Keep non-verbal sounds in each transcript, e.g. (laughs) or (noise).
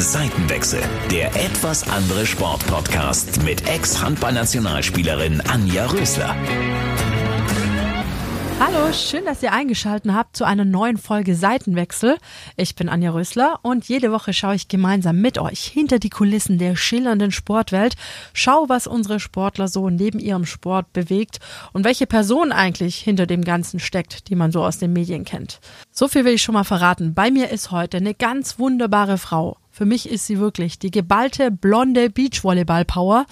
Seitenwechsel, der etwas andere Sportpodcast mit Ex-Handballnationalspielerin Anja Rösler. Hallo, schön, dass ihr eingeschaltet habt zu einer neuen Folge Seitenwechsel. Ich bin Anja Rösler und jede Woche schaue ich gemeinsam mit euch hinter die Kulissen der schillernden Sportwelt, schau, was unsere Sportler so neben ihrem Sport bewegt und welche Person eigentlich hinter dem Ganzen steckt, die man so aus den Medien kennt. So viel will ich schon mal verraten. Bei mir ist heute eine ganz wunderbare Frau. Für mich ist sie wirklich die geballte blonde Beachvolleyball-Power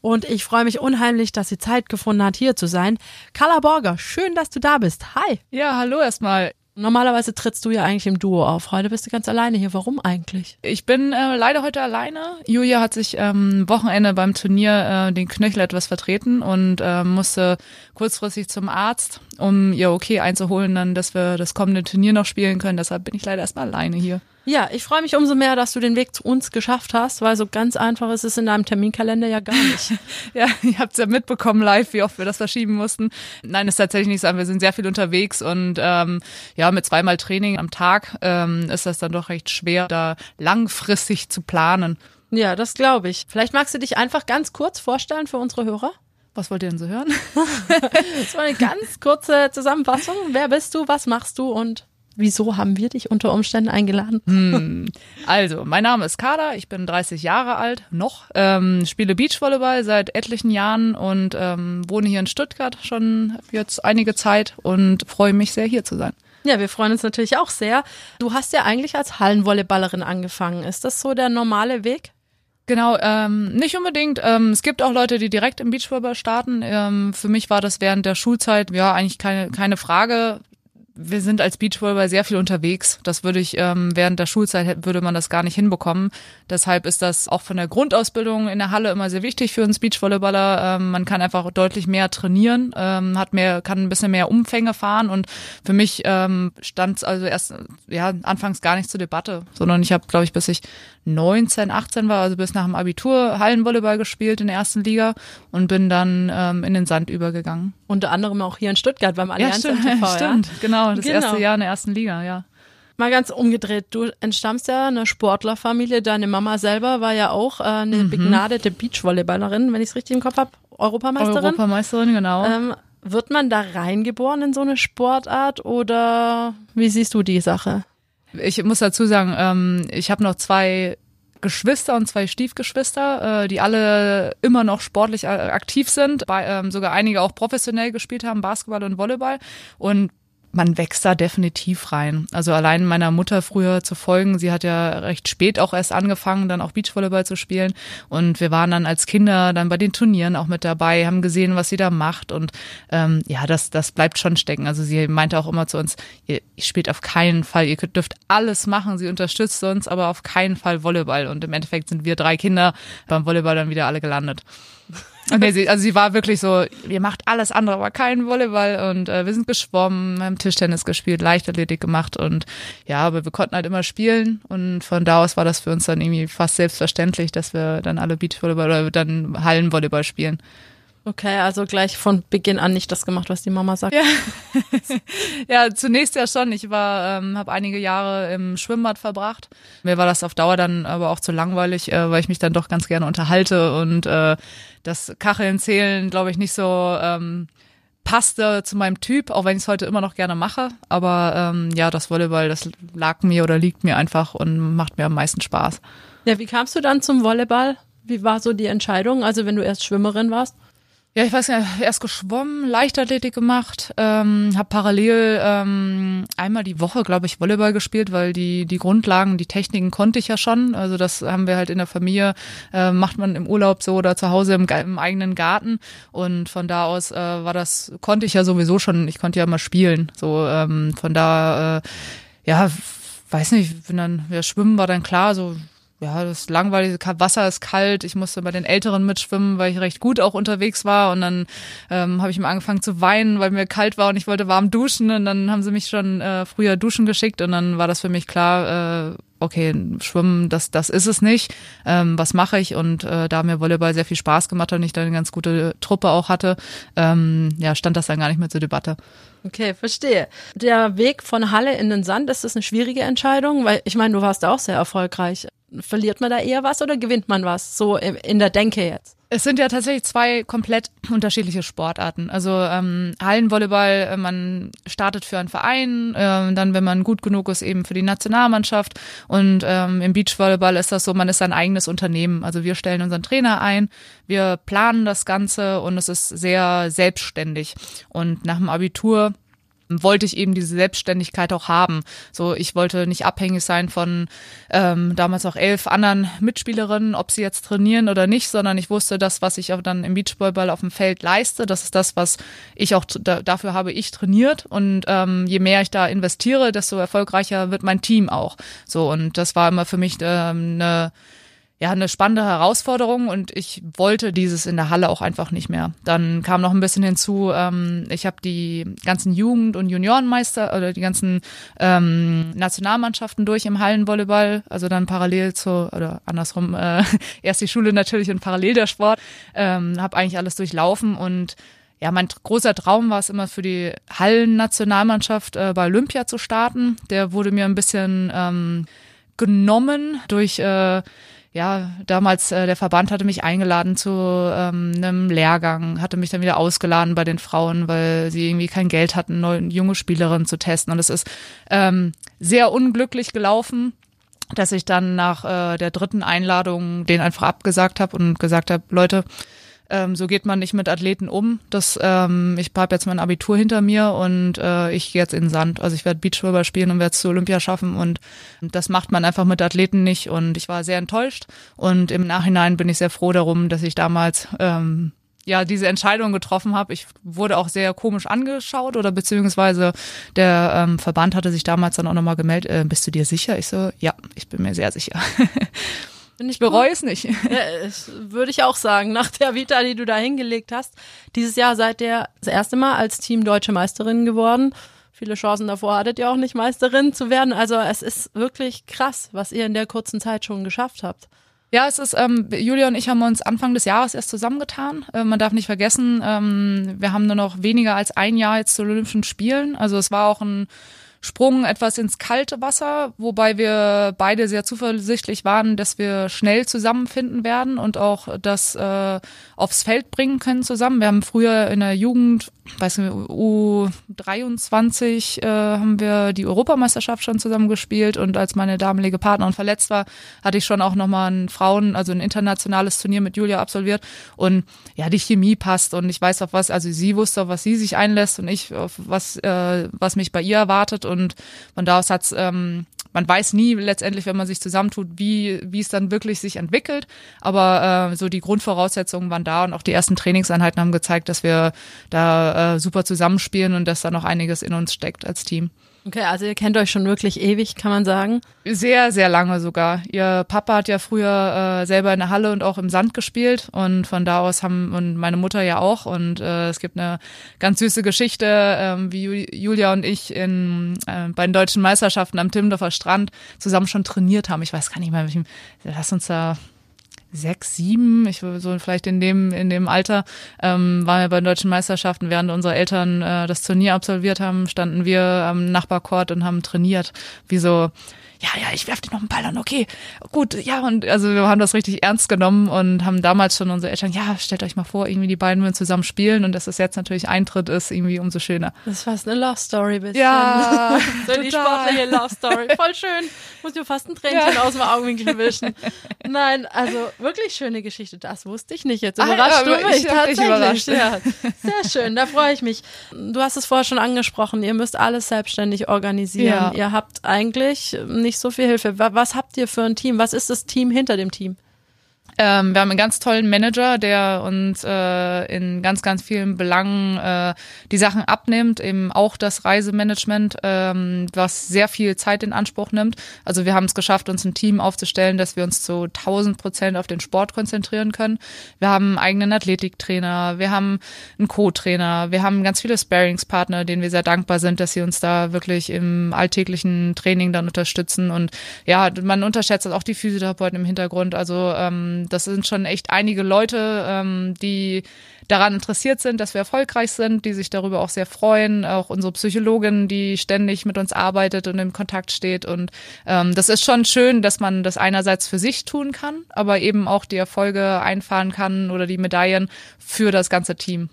und ich freue mich unheimlich, dass sie Zeit gefunden hat, hier zu sein. Carla Borger, schön, dass du da bist. Hi. Ja, hallo erstmal. Normalerweise trittst du ja eigentlich im Duo auf. Heute bist du ganz alleine hier. Warum eigentlich? Ich bin äh, leider heute alleine. Julia hat sich ähm, Wochenende beim Turnier äh, den Knöchel etwas vertreten und äh, musste kurzfristig zum Arzt, um ihr okay einzuholen, dann, dass wir das kommende Turnier noch spielen können. Deshalb bin ich leider erstmal alleine hier. Ja, ich freue mich umso mehr, dass du den Weg zu uns geschafft hast, weil so ganz einfach ist es in deinem Terminkalender ja gar nicht. (laughs) ja, ihr habt es ja mitbekommen live, wie oft wir das verschieben mussten. Nein, ist tatsächlich nicht so. Wir sind sehr viel unterwegs und ähm, ja, mit zweimal Training am Tag ähm, ist das dann doch recht schwer, da langfristig zu planen. Ja, das glaube ich. Vielleicht magst du dich einfach ganz kurz vorstellen für unsere Hörer? Was wollt ihr denn so hören? (laughs) das war eine ganz kurze Zusammenfassung. Wer bist du? Was machst du? Und Wieso haben wir dich unter Umständen eingeladen? Hm. (laughs) Also, mein Name ist Kada, ich bin 30 Jahre alt, noch, ähm, spiele Beachvolleyball seit etlichen Jahren und ähm, wohne hier in Stuttgart schon jetzt einige Zeit und freue mich sehr, hier zu sein. Ja, wir freuen uns natürlich auch sehr. Du hast ja eigentlich als Hallenvolleyballerin angefangen. Ist das so der normale Weg? Genau, ähm, nicht unbedingt. Ähm, es gibt auch Leute, die direkt im Beachvolleyball starten. Ähm, für mich war das während der Schulzeit ja eigentlich keine, keine Frage wir sind als Beachvolleyball sehr viel unterwegs. Das würde ich ähm, während der Schulzeit würde man das gar nicht hinbekommen. Deshalb ist das auch von der Grundausbildung in der Halle immer sehr wichtig für uns Beachvolleyballer. Ähm, man kann einfach deutlich mehr trainieren, ähm, hat mehr, kann ein bisschen mehr Umfänge fahren und für mich ähm, stand es also erst ja anfangs gar nicht zur Debatte, sondern ich habe, glaube ich, bis ich 19, 18 war, also bis nach dem Abitur Hallenvolleyball gespielt in der ersten Liga und bin dann ähm, in den Sand übergegangen. Unter anderem auch hier in Stuttgart beim Allianz ja, stimmt, MTV, stimmt, ja? genau, das genau. erste Jahr in der ersten Liga, ja. Mal ganz umgedreht, du entstammst ja einer Sportlerfamilie, deine Mama selber war ja auch äh, eine mhm. begnadete Beachvolleyballerin, wenn ich es richtig im Kopf habe, Europameisterin. Europameisterin, genau. Ähm, wird man da reingeboren in so eine Sportart oder wie siehst du die Sache? Ich muss dazu sagen, ähm, ich habe noch zwei Geschwister und zwei Stiefgeschwister, äh, die alle immer noch sportlich aktiv sind, bei, ähm, sogar einige auch professionell gespielt haben, Basketball und Volleyball. Und man wächst da definitiv rein. Also allein meiner Mutter früher zu folgen, sie hat ja recht spät auch erst angefangen, dann auch Beachvolleyball zu spielen. Und wir waren dann als Kinder dann bei den Turnieren auch mit dabei, haben gesehen, was sie da macht. Und ähm, ja, das, das bleibt schon stecken. Also sie meinte auch immer zu uns, ihr, ihr spielt auf keinen Fall, ihr dürft alles machen, sie unterstützt uns, aber auf keinen Fall Volleyball. Und im Endeffekt sind wir drei Kinder beim Volleyball dann wieder alle gelandet. (laughs) Nee, sie, also sie war wirklich so, ihr macht alles andere, aber keinen Volleyball und äh, wir sind geschwommen, haben Tischtennis gespielt, Leichtathletik gemacht und ja, aber wir konnten halt immer spielen und von da aus war das für uns dann irgendwie fast selbstverständlich, dass wir dann alle Beachvolleyball oder dann Hallenvolleyball spielen. Okay, also gleich von Beginn an nicht das gemacht, was die Mama sagt. Ja, (laughs) ja zunächst ja schon. Ich war, ähm, habe einige Jahre im Schwimmbad verbracht. Mir war das auf Dauer dann aber auch zu langweilig, äh, weil ich mich dann doch ganz gerne unterhalte und äh, das Kacheln zählen, glaube ich, nicht so ähm, passte zu meinem Typ, auch wenn ich es heute immer noch gerne mache. Aber ähm, ja, das Volleyball, das lag mir oder liegt mir einfach und macht mir am meisten Spaß. Ja, wie kamst du dann zum Volleyball? Wie war so die Entscheidung? Also wenn du erst Schwimmerin warst? Ja, ich weiß nicht, erst geschwommen, Leichtathletik gemacht, ähm, habe parallel ähm, einmal die Woche, glaube ich, Volleyball gespielt, weil die die Grundlagen, die Techniken konnte ich ja schon. Also das haben wir halt in der Familie, äh, macht man im Urlaub so oder zu Hause im, im eigenen Garten. Und von da aus äh, war das, konnte ich ja sowieso schon, ich konnte ja mal spielen. So ähm, von da, äh, ja, weiß nicht, wenn dann, ja, Schwimmen war dann klar, so ja, das langweilige Wasser ist kalt. Ich musste bei den Älteren mitschwimmen, weil ich recht gut auch unterwegs war. Und dann ähm, habe ich mal angefangen zu weinen, weil mir kalt war und ich wollte warm duschen. Und dann haben sie mich schon äh, früher duschen geschickt. Und dann war das für mich klar, äh, okay, Schwimmen, das, das ist es nicht. Ähm, was mache ich? Und äh, da mir Volleyball sehr viel Spaß gemacht hat und ich dann eine ganz gute Truppe auch hatte, ähm, ja, stand das dann gar nicht mehr zur Debatte. Okay, verstehe. Der Weg von Halle in den Sand, ist das eine schwierige Entscheidung? Weil ich meine, du warst auch sehr erfolgreich. Verliert man da eher was oder gewinnt man was? So in der Denke jetzt. Es sind ja tatsächlich zwei komplett unterschiedliche Sportarten. Also ähm, Hallenvolleyball, äh, man startet für einen Verein, äh, dann, wenn man gut genug ist, eben für die Nationalmannschaft. Und ähm, im Beachvolleyball ist das so, man ist sein eigenes Unternehmen. Also wir stellen unseren Trainer ein, wir planen das Ganze und es ist sehr selbstständig. Und nach dem Abitur wollte ich eben diese Selbstständigkeit auch haben. So, ich wollte nicht abhängig sein von ähm, damals auch elf anderen Mitspielerinnen, ob sie jetzt trainieren oder nicht, sondern ich wusste, das, was ich auch dann im Beachvolleyball auf dem Feld leiste, das ist das, was ich auch da, dafür habe ich trainiert und ähm, je mehr ich da investiere, desto erfolgreicher wird mein Team auch. So und das war immer für mich ähm, eine ja, eine spannende Herausforderung und ich wollte dieses in der Halle auch einfach nicht mehr. Dann kam noch ein bisschen hinzu, ähm, ich habe die ganzen Jugend- und Juniorenmeister oder die ganzen ähm, Nationalmannschaften durch im Hallenvolleyball, also dann parallel zu, oder andersrum, äh, (laughs) erst die Schule natürlich und parallel der Sport, ähm, habe eigentlich alles durchlaufen und ja, mein großer Traum war es immer für die Hallen-Nationalmannschaft äh, bei Olympia zu starten. Der wurde mir ein bisschen ähm, genommen durch äh, ja, damals äh, der Verband hatte mich eingeladen zu ähm, einem Lehrgang, hatte mich dann wieder ausgeladen bei den Frauen, weil sie irgendwie kein Geld hatten, neue junge Spielerinnen zu testen. Und es ist ähm, sehr unglücklich gelaufen dass ich dann nach äh, der dritten Einladung den einfach abgesagt habe und gesagt habe, Leute, ähm, so geht man nicht mit Athleten um. Das, ähm, ich habe jetzt mein Abitur hinter mir und äh, ich gehe jetzt in den Sand. Also ich werde Beachvolleyball spielen und werde es zu Olympia schaffen und das macht man einfach mit Athleten nicht. Und ich war sehr enttäuscht und im Nachhinein bin ich sehr froh darum, dass ich damals ähm, ja diese Entscheidung getroffen habe. Ich wurde auch sehr komisch angeschaut oder beziehungsweise der ähm, Verband hatte sich damals dann auch nochmal gemeldet, äh, bist du dir sicher? Ich so, ja, ich bin mir sehr sicher. (laughs) ich bereue es nicht. Ja, würde ich auch sagen, nach der Vita, die du da hingelegt hast. Dieses Jahr seid ihr das erste Mal als Team deutsche Meisterin geworden. Viele Chancen davor hattet ihr auch nicht Meisterin zu werden. Also es ist wirklich krass, was ihr in der kurzen Zeit schon geschafft habt. Ja, es ist, ähm, Julia und ich haben uns Anfang des Jahres erst zusammengetan. Äh, man darf nicht vergessen, ähm, wir haben nur noch weniger als ein Jahr jetzt zu Olympischen Spielen. Also es war auch ein Sprung etwas ins kalte Wasser, wobei wir beide sehr zuversichtlich waren, dass wir schnell zusammenfinden werden und auch das äh, aufs Feld bringen können zusammen. Wir haben früher in der Jugend, weiß nicht, U23 äh, haben wir die Europameisterschaft schon zusammen gespielt und als meine damalige Partnerin verletzt war, hatte ich schon auch nochmal ein Frauen, also ein internationales Turnier mit Julia absolviert und ja, die Chemie passt und ich weiß auf was, also sie wusste, auf was sie sich einlässt und ich auf was, äh, was mich bei ihr erwartet und von da aus hat's, ähm, man weiß nie letztendlich, wenn man sich zusammentut, wie, wie es dann wirklich sich entwickelt. Aber äh, so die Grundvoraussetzungen waren da und auch die ersten Trainingseinheiten haben gezeigt, dass wir da äh, super zusammenspielen und dass da noch einiges in uns steckt als Team. Okay, also ihr kennt euch schon wirklich ewig, kann man sagen. Sehr, sehr lange sogar. Ihr Papa hat ja früher äh, selber in der Halle und auch im Sand gespielt und von da aus haben und meine Mutter ja auch und äh, es gibt eine ganz süße Geschichte, äh, wie Julia und ich in äh, bei den deutschen Meisterschaften am Timmendorfer Strand zusammen schon trainiert haben. Ich weiß gar nicht mehr, welchem, lass uns da sechs, sieben, ich so vielleicht in dem in dem Alter ähm, waren wir bei den deutschen Meisterschaften, während unsere Eltern äh, das Turnier absolviert haben, standen wir am Nachbarcourt und haben trainiert, wie so ja, ja, ich werf dir noch einen Ball an, okay, gut, ja, und also wir haben das richtig ernst genommen und haben damals schon unsere Eltern, ja, stellt euch mal vor, irgendwie die beiden würden zusammen spielen und dass es jetzt natürlich Eintritt ist, irgendwie umso schöner. Das ist fast eine Love Story bisschen. Ja, (laughs) so die sportliche Love Story. Voll schön. Muss mir fast ein Tränchen ja. aus dem Augenwinkel wischen. Nein, also wirklich schöne Geschichte. Das wusste ich nicht. Jetzt überrascht ah, du mich tatsächlich. Ja, sehr schön, da freue ich mich. Du hast es vorher schon angesprochen, ihr müsst alles selbstständig organisieren. Ja. Ihr habt eigentlich nicht nicht so viel Hilfe. Was habt ihr für ein Team? Was ist das Team hinter dem Team? Ähm, wir haben einen ganz tollen Manager, der uns äh, in ganz, ganz vielen Belangen äh, die Sachen abnimmt, eben auch das Reisemanagement, ähm, was sehr viel Zeit in Anspruch nimmt. Also wir haben es geschafft, uns ein Team aufzustellen, dass wir uns zu 1000 Prozent auf den Sport konzentrieren können. Wir haben einen eigenen Athletiktrainer, wir haben einen Co-Trainer, wir haben ganz viele Sparingspartner, denen wir sehr dankbar sind, dass sie uns da wirklich im alltäglichen Training dann unterstützen. Und ja, man unterschätzt auch die Physiotherapeuten im Hintergrund. Also ähm, das sind schon echt einige Leute, ähm, die daran interessiert sind, dass wir erfolgreich sind, die sich darüber auch sehr freuen. Auch unsere Psychologin, die ständig mit uns arbeitet und im Kontakt steht. Und ähm, das ist schon schön, dass man das einerseits für sich tun kann, aber eben auch die Erfolge einfahren kann oder die Medaillen für das ganze Team.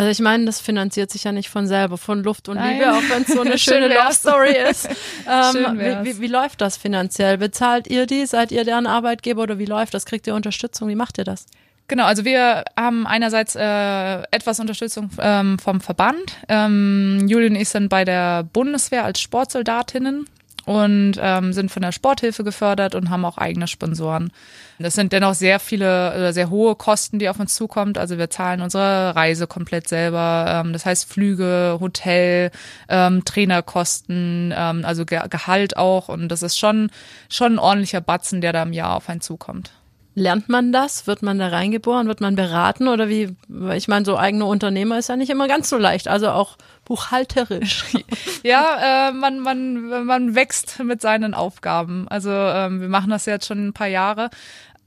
Also ich meine, das finanziert sich ja nicht von selber, von Luft und Nein. Liebe, auch wenn es so eine (laughs) schöne Schön Love. Story ist. (laughs) Ähm, wie, wie, wie läuft das finanziell? Bezahlt ihr die? Seid ihr deren Arbeitgeber oder wie läuft das? Kriegt ihr Unterstützung? Wie macht ihr das? Genau, also wir haben einerseits äh, etwas Unterstützung ähm, vom Verband. Ähm, Julian ich sind bei der Bundeswehr als Sportsoldatinnen und ähm, sind von der Sporthilfe gefördert und haben auch eigene Sponsoren. Das sind dennoch sehr viele, äh, sehr hohe Kosten, die auf uns zukommt. Also wir zahlen unsere Reise komplett selber. Ähm, das heißt Flüge, Hotel, ähm, Trainerkosten, ähm, also Ge Gehalt auch. Und das ist schon schon ein ordentlicher Batzen, der da im Jahr auf einen zukommt. Lernt man das? Wird man da reingeboren? Wird man beraten? Oder wie? Ich meine, so eigene Unternehmer ist ja nicht immer ganz so leicht. Also auch buchhalterisch. (laughs) Ja, äh, man, man, man wächst mit seinen Aufgaben. Also ähm, wir machen das jetzt schon ein paar Jahre.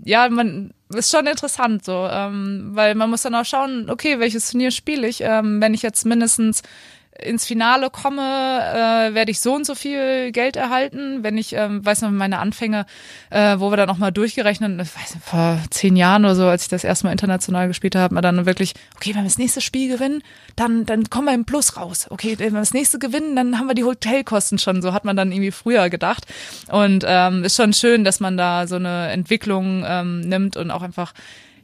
Ja, man ist schon interessant so, ähm, weil man muss dann auch schauen, okay, welches Turnier spiele ich? Ähm, wenn ich jetzt mindestens ins Finale komme, äh, werde ich so und so viel Geld erhalten. Wenn ich, ähm, weiß noch, meine Anfänge, äh, wo wir dann auch mal durchgerechnet, weiß nicht, vor zehn Jahren oder so, als ich das erste Mal international gespielt habe, man dann wirklich, okay, wenn wir das nächste Spiel gewinnen, dann, dann kommen wir im Plus raus. Okay, wenn wir das nächste gewinnen, dann haben wir die Hotelkosten schon. So hat man dann irgendwie früher gedacht. Und ähm, ist schon schön, dass man da so eine Entwicklung ähm, nimmt und auch einfach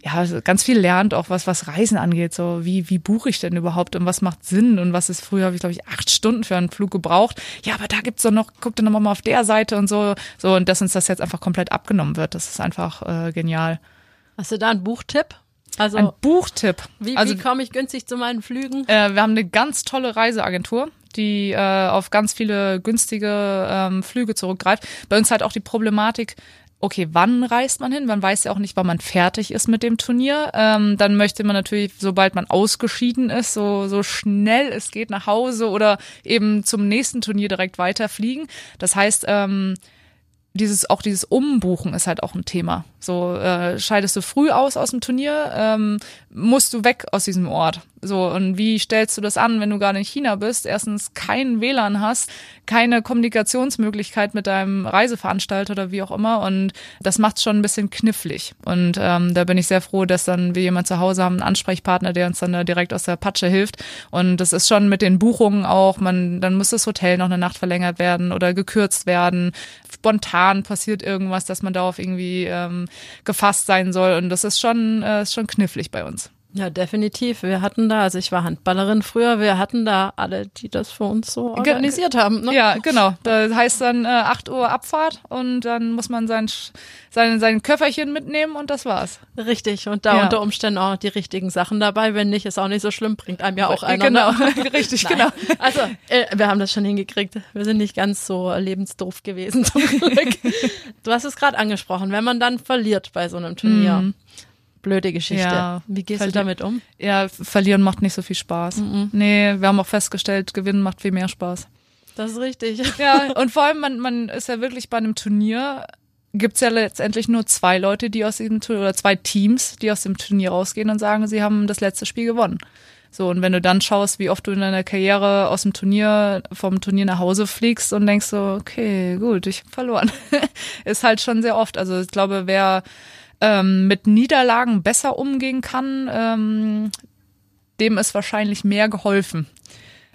ja, ganz viel lernt, auch was, was Reisen angeht. So, wie, wie buche ich denn überhaupt und was macht Sinn und was ist früher, habe ich, glaube ich, acht Stunden für einen Flug gebraucht. Ja, aber da gibt's doch noch, guck dir nochmal mal auf der Seite und so. So, und dass uns das jetzt einfach komplett abgenommen wird, das ist einfach äh, genial. Hast du da einen Buchtipp? Also Ein Buchtipp. wie, also, wie komme ich günstig zu meinen Flügen? äh, wir haben eine ganz tolle Reiseagentur, die äh, auf ganz viele günstige ähm, Flüge zurückgreift. Bei uns halt auch die Problematik, okay, wann reist man hin? Man weiß ja auch nicht, wann man fertig ist mit dem Turnier. Ähm, dann möchte man natürlich, sobald man ausgeschieden ist, so, so schnell es geht nach Hause oder eben zum nächsten Turnier direkt weiterfliegen. Das heißt, ähm, dieses auch dieses Umbuchen ist halt auch ein Thema. So äh, scheidest du früh aus aus dem Turnier, ähm, musst du weg aus diesem Ort. So und wie stellst du das an, wenn du gerade in China bist? Erstens kein WLAN hast, keine Kommunikationsmöglichkeit mit deinem Reiseveranstalter oder wie auch immer und das macht schon ein bisschen knifflig. Und ähm, da bin ich sehr froh, dass dann wir jemand zu Hause haben, einen Ansprechpartner, der uns dann da direkt aus der Patsche hilft. Und das ist schon mit den Buchungen auch. Man dann muss das Hotel noch eine Nacht verlängert werden oder gekürzt werden. Spontan passiert irgendwas, dass man darauf irgendwie ähm, gefasst sein soll. Und das ist schon, äh, ist schon knifflig bei uns. Ja, definitiv. Wir hatten da, also ich war Handballerin früher, wir hatten da alle, die das für uns so organisiert haben. Ne? Ja, genau. Da heißt dann äh, 8 Uhr Abfahrt und dann muss man sein, sein, sein Köfferchen mitnehmen und das war's. Richtig. Und da Ja. unter Umständen auch die richtigen Sachen dabei. Wenn nicht, ist auch nicht so schlimm, bringt einem ja auch einer. Genau, Ne? (laughs) richtig, Nein. genau. Also, äh, wir haben das schon hingekriegt. Wir sind nicht ganz so lebensdoof gewesen, zum (laughs) Glück. du hast es gerade angesprochen, wenn man dann verliert bei so einem Turnier. Blöde Geschichte. Ja. Wie gehst du damit um? Ja, verlieren macht nicht so viel Spaß. Nee, wir haben auch festgestellt, gewinnen macht viel mehr Spaß. Das ist richtig. (laughs) Ja, und vor allem, man, man ist ja wirklich bei einem Turnier, gibt's ja letztendlich nur zwei Leute, die aus diesem Turnier, oder zwei Teams, die aus dem Turnier rausgehen und sagen, sie haben das letzte Spiel gewonnen. So, und wenn du dann schaust, wie oft du in deiner Karriere aus dem Turnier, vom Turnier nach Hause fliegst und denkst so, okay, gut, ich hab verloren. (laughs) ist halt schon sehr oft. Also ich glaube, wer ähm, mit Niederlagen besser umgehen kann, ähm, dem ist wahrscheinlich mehr geholfen.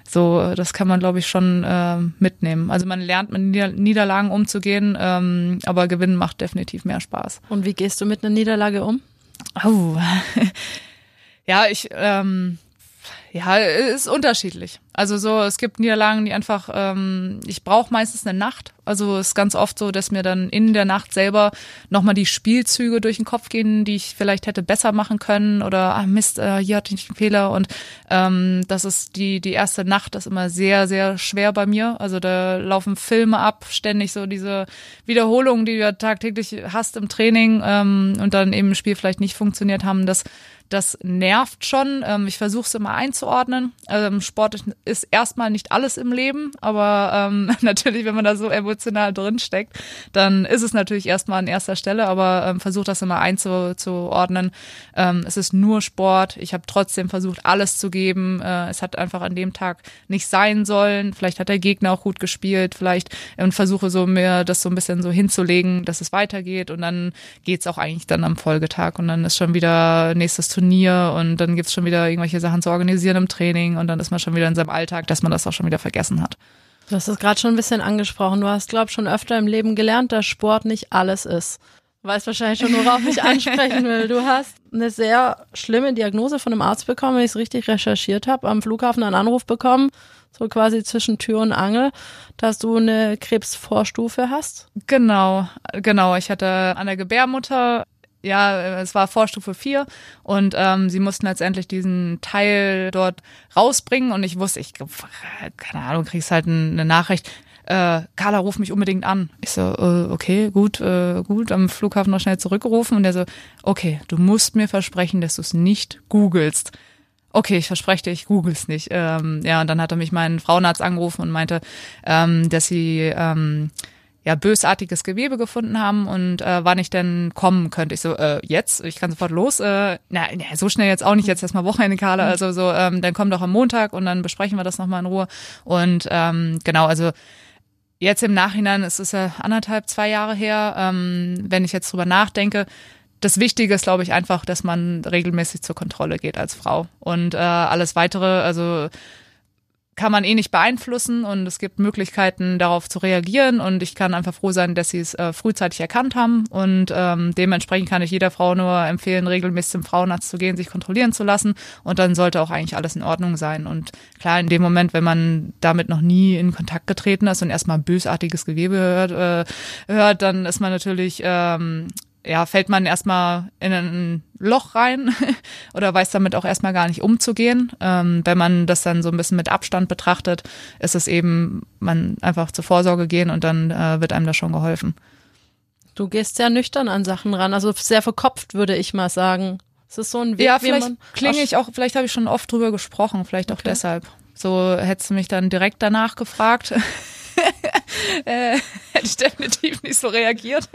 So, das kann man, glaube ich, schon ähm, mitnehmen. Also man lernt mit Nieder Niederlagen umzugehen, ähm, aber Gewinnen macht definitiv mehr Spaß. Und wie gehst du mit einer Niederlage um? Oh. (laughs) ja, ich, ähm, ja, ist unterschiedlich. Also so, es gibt Niederlagen, die einfach, ähm, ich brauche meistens eine Nacht. Also es ist ganz oft so, dass mir dann in der Nacht selber nochmal die Spielzüge durch den Kopf gehen, die ich vielleicht hätte besser machen können oder ah Mist, äh, hier hatte ich einen Fehler und ähm, das ist die die erste Nacht, das ist immer sehr sehr schwer bei mir. Also da laufen Filme ab, ständig so diese Wiederholungen, die du ja tagtäglich hast im Training ähm, und dann eben im Spiel vielleicht nicht funktioniert haben. Das das nervt schon. Ähm, ich versuche es immer einzuordnen. Ähm, Sport ist erstmal nicht alles im Leben, aber ähm, (laughs) natürlich, wenn man da so emotional drinsteckt, dann ist es natürlich erstmal an erster Stelle, aber ähm, versucht das immer einzuordnen. Ähm, es ist nur Sport. Ich habe trotzdem versucht, alles zu geben. Äh, es hat einfach an dem Tag nicht sein sollen. Vielleicht hat der Gegner auch gut gespielt, vielleicht und versuche so mir das so ein bisschen so hinzulegen, dass es weitergeht und dann geht's auch eigentlich dann am Folgetag und dann ist schon wieder nächstes Turnier und dann gibt's schon wieder irgendwelche Sachen zu organisieren im Training und dann ist man schon wieder in seinem Alltag, dass man das auch schon wieder vergessen hat. Du hast es gerade schon ein bisschen angesprochen. Du hast, glaube ich, schon öfter im Leben gelernt, dass Sport nicht alles ist. Du weißt wahrscheinlich schon, worauf ich (laughs) ansprechen will. Du hast eine sehr schlimme Diagnose von einem Arzt bekommen, wenn ich es richtig recherchiert habe, am Flughafen einen Anruf bekommen, so quasi zwischen Tür und Angel, dass du eine Krebsvorstufe hast. Genau, genau. Ich hatte an der Gebärmutter ja, es war Vorstufe 4 und ähm, sie mussten letztendlich diesen Teil dort rausbringen und ich wusste, ich, keine Ahnung, kriegst halt eine Nachricht, äh, Carla, ruf mich unbedingt an. Ich so, äh, okay, gut, äh, gut, am Flughafen noch schnell zurückgerufen und der so, okay, du musst mir versprechen, dass du es nicht googelst. Okay, ich verspreche dir, ich google's nicht. Ähm, ja, und dann hat er mich meinen Frauenarzt angerufen und meinte, ähm, dass sie ähm, ja bösartiges Gewebe gefunden haben und äh, wann ich denn kommen könnte. Ich so, äh, jetzt, ich kann sofort los. Äh, na, na, so schnell jetzt auch nicht, jetzt erstmal Wochenende, Carla. Also so, ähm, dann komm doch am Montag und dann besprechen wir das nochmal in Ruhe. Und ähm, genau, also jetzt im Nachhinein, es ist ja anderthalb, zwei Jahre her, ähm, wenn ich jetzt drüber nachdenke, das Wichtige ist, glaube ich, einfach, dass man regelmäßig zur Kontrolle geht als Frau. Und äh, alles weitere, also kann man eh nicht beeinflussen und es gibt Möglichkeiten, darauf zu reagieren und ich kann einfach froh sein, dass sie es äh, frühzeitig erkannt haben und ähm, dementsprechend kann ich jeder Frau nur empfehlen, regelmäßig zum Frauenarzt zu gehen, sich kontrollieren zu lassen und dann sollte auch eigentlich alles in Ordnung sein. Und klar, in dem Moment, wenn man damit noch nie in Kontakt getreten ist und erstmal bösartiges Gewebe hört, äh, hört dann ist man natürlich ähm, ja, fällt man erstmal in ein Loch rein (laughs) oder weiß damit auch erstmal gar nicht umzugehen. Ähm, wenn man das dann so ein bisschen mit Abstand betrachtet, ist es eben, man einfach zur Vorsorge gehen und dann äh, wird einem da schon geholfen. Du gehst sehr nüchtern an Sachen ran, also sehr verkopft, würde ich mal sagen. Es ist so ein Weg, ja, vielleicht klinge ich auch, vielleicht habe ich schon oft drüber gesprochen, vielleicht auch okay. deshalb. So hättest du mich dann direkt danach gefragt. (laughs) äh, (laughs) hätte ich definitiv nicht so reagiert.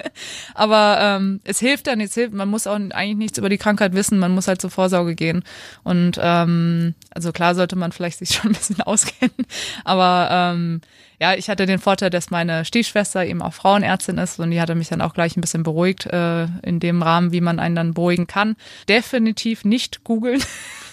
Aber ähm, es hilft dann, es hilft, man muss auch eigentlich nichts über die Krankheit wissen, man muss halt zur Vorsorge gehen. Und ähm, also klar sollte man vielleicht sich (laughs) schon ein bisschen auskennen. Aber ähm, ja, ich hatte den Vorteil, dass meine Stiefschwester eben auch Frauenärztin ist und die hatte mich dann auch gleich ein bisschen beruhigt, äh, in dem Rahmen, wie man einen dann beruhigen kann. Definitiv nicht googeln.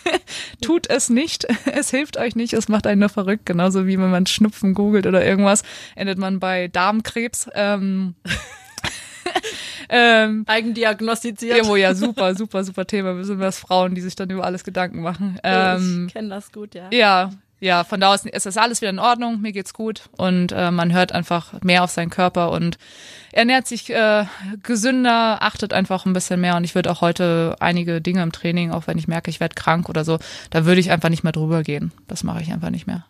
(laughs) Tut es nicht. Es hilft euch nicht. Es macht einen nur verrückt. Genauso wie wenn man Schnupfen googelt oder irgendwas, endet man bei Darmkrebs. Ähm, (laughs) ähm, Eigendiagnostiziert. Irgendwo ja super, super, super Thema. Besonders Frauen, die sich dann über alles Gedanken machen. Ähm, ich kenne das gut, ja. Ja, ja, von da aus ist das alles wieder in Ordnung, mir geht's gut und äh, man hört einfach mehr auf seinen Körper und ernährt sich äh, gesünder, achtet einfach ein bisschen mehr und ich würde auch heute einige Dinge im Training, auch wenn ich merke, ich werde krank oder so, da würde ich einfach nicht mehr drüber gehen. Das mache ich einfach nicht mehr.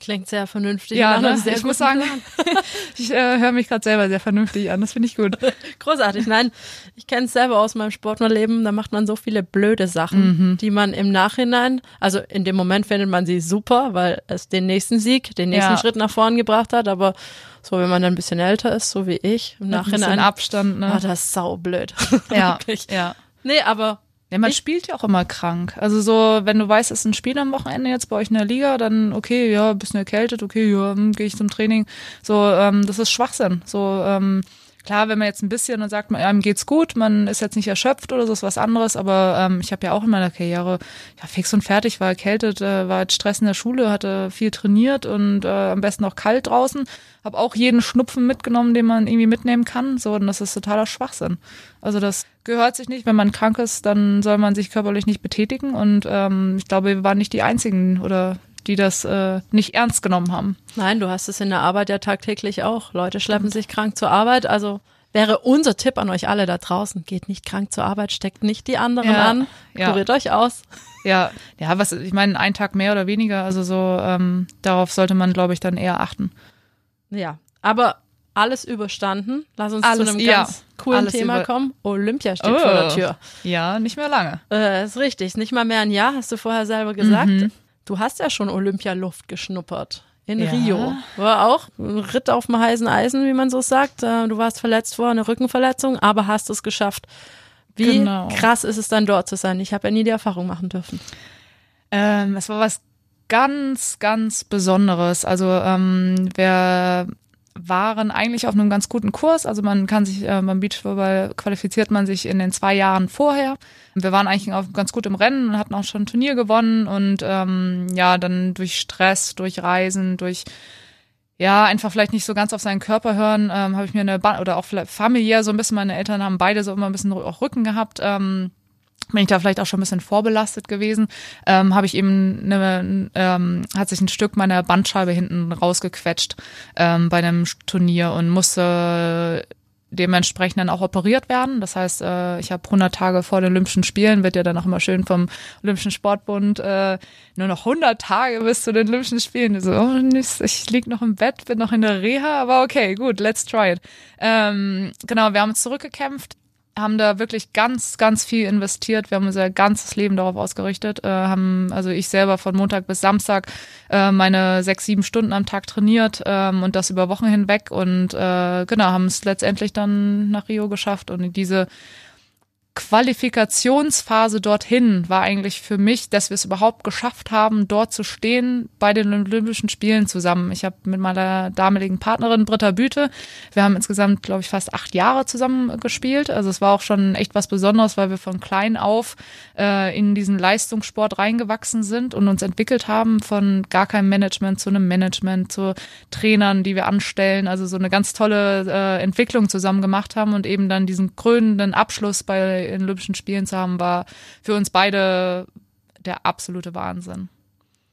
Klingt sehr vernünftig. Ja, ne? ich muss sagen, (laughs) ich äh, höre mich gerade selber sehr vernünftig an. Das finde ich gut. (laughs) Großartig. Nein, ich kenne es selber aus meinem Sportlerleben. Da macht man so viele blöde Sachen, mhm. die man im Nachhinein, also in dem Moment findet man sie super, weil es den nächsten Sieg, den nächsten ja. Schritt nach vorn gebracht hat. Aber so, wenn man dann ein bisschen älter ist, so wie ich, im Nachhinein. Ein Abstand, ne? Ah, das ist saublöd. (laughs) Ja. ja. Nee, aber ja, man ich spielt ja auch immer krank. Also so, wenn du weißt, es ist ein Spiel am Wochenende jetzt bei euch in der Liga, dann okay, ja, bisschen erkältet, okay, ja, hm, gehe ich zum Training. So, ähm, das ist Schwachsinn. So, ähm, Klar, wenn man jetzt ein bisschen und sagt, einem geht's gut, man ist jetzt nicht erschöpft oder so, ist was anderes, aber ähm, ich habe ja auch in meiner Karriere ja fix und fertig, war erkältet, äh, war jetzt Stress in der Schule, hatte viel trainiert und äh, am besten auch kalt draußen, habe auch jeden Schnupfen mitgenommen, den man irgendwie mitnehmen kann, so und das ist totaler Schwachsinn. Also das gehört sich nicht, wenn man krank ist, dann soll man sich körperlich nicht betätigen. Und ähm, ich glaube, wir waren nicht die einzigen oder die das äh, nicht ernst genommen haben. Nein, du hast es in der Arbeit ja tagtäglich auch. Leute schleppen sich krank zur Arbeit. Also wäre unser Tipp an euch alle da draußen, geht nicht krank zur Arbeit, steckt nicht die anderen ja, an, kuriert ja. euch aus. Ja, ja, was, ich meine, ein Tag mehr oder weniger, also so, ähm, darauf sollte man, glaube ich, dann eher achten. Ja, aber alles überstanden. Lass uns alles, zu einem ja, ganz coolen Thema kommen. Olympia steht oh, vor der oh. Tür. Ja, nicht mehr lange. Äh, ist richtig, nicht mal mehr ein Jahr, hast du vorher selber gesagt. Mhm. Du hast ja schon Olympialuft geschnuppert. in Ja. Rio. War auch ein Ritt auf dem heißen Eisen, wie man so sagt. Äh, Du warst verletzt vor, eine Rückenverletzung, aber hast es geschafft. Wie Genau. krass ist es dann dort zu sein? Ich habe ja nie die Erfahrung machen dürfen. Ähm, es war was ganz, ganz Besonderes. Also ähm, wir waren eigentlich auf einem ganz guten Kurs. Also man kann sich äh, beim Beachvolleyball qualifiziert man sich in den zwei Jahren vorher. Wir waren eigentlich auf, ganz gut im Rennen und hatten auch schon ein Turnier gewonnen und ähm, ja, dann durch Stress, durch Reisen, durch ja, einfach vielleicht nicht so ganz auf seinen Körper hören, ähm, habe ich mir eine ba oder auch vielleicht familiär so ein bisschen, meine Eltern haben beide so immer ein bisschen auch Rücken gehabt. Ähm, bin ich da vielleicht auch schon ein bisschen vorbelastet gewesen, ähm, habe ich eben eine, ähm, hat sich ein Stück meiner Bandscheibe hinten rausgequetscht ähm, bei einem Turnier und musste dementsprechend dann auch operiert werden. Das heißt, äh, ich habe 100 Tage vor den Olympischen Spielen, wird ja dann auch immer schön vom Olympischen Sportbund, äh, nur noch 100 Tage bis zu den Olympischen Spielen. So, oh, ich lieg noch im Bett, bin noch in der Reha, aber okay, gut, let's try it. Ähm, genau, wir haben zurückgekämpft haben da wirklich ganz, ganz viel investiert. Wir haben unser ganzes Leben darauf ausgerichtet. Äh, haben, also ich selber von Montag bis Samstag äh, meine sechs, sieben Stunden am Tag trainiert ähm, und das über Wochen hinweg und äh, genau, haben es letztendlich dann nach Rio geschafft und diese Qualifikationsphase dorthin war eigentlich für mich, dass wir es überhaupt geschafft haben, dort zu stehen bei den Olympischen Spielen zusammen. Ich habe mit meiner damaligen Partnerin Britta Büte, wir haben insgesamt, glaube ich, fast acht Jahre zusammen gespielt. Also es war auch schon echt was Besonderes, weil wir von klein auf äh, in diesen Leistungssport reingewachsen sind und uns entwickelt haben von gar keinem Management zu einem Management, zu Trainern, die wir anstellen. Also so eine ganz tolle äh, Entwicklung zusammen gemacht haben und eben dann diesen krönenden Abschluss bei den Olympischen Spielen zu haben, war für uns beide der absolute Wahnsinn.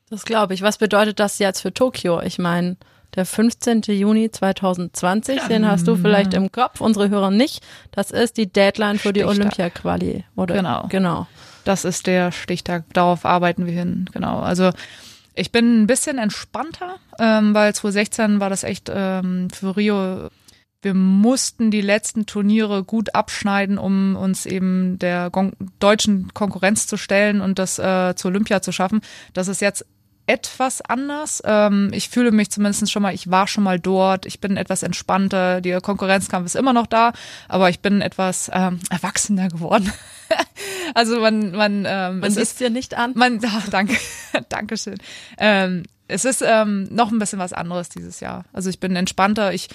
Das glaube ich. Was bedeutet das jetzt für Tokio? Ich meine, der 15. Juni 2020, den hast du vielleicht im Kopf, unsere Hörer nicht. Das ist die Deadline für die. Olympia-Quali, oder? Genau. Genau. Das ist der Stichtag, darauf arbeiten wir hin, genau. Also ich bin ein bisschen entspannter, ähm, weil 2016 war das echt ähm, für Rio wir mussten die letzten Turniere gut abschneiden, um uns eben der gon- deutschen Konkurrenz zu stellen und das äh, zur Olympia zu schaffen. Das ist jetzt etwas anders. Ähm, ich fühle mich zumindest schon mal, ich war schon mal dort, ich bin etwas entspannter, der Konkurrenzkampf ist immer noch da, aber ich bin etwas ähm, erwachsener geworden. (laughs) also man, man, ähm, Man sieht ist dir nicht an. man, ach, danke, (laughs) Dankeschön. Ähm, es ist ähm, noch ein bisschen was anderes dieses Jahr. Also ich bin entspannter. Ich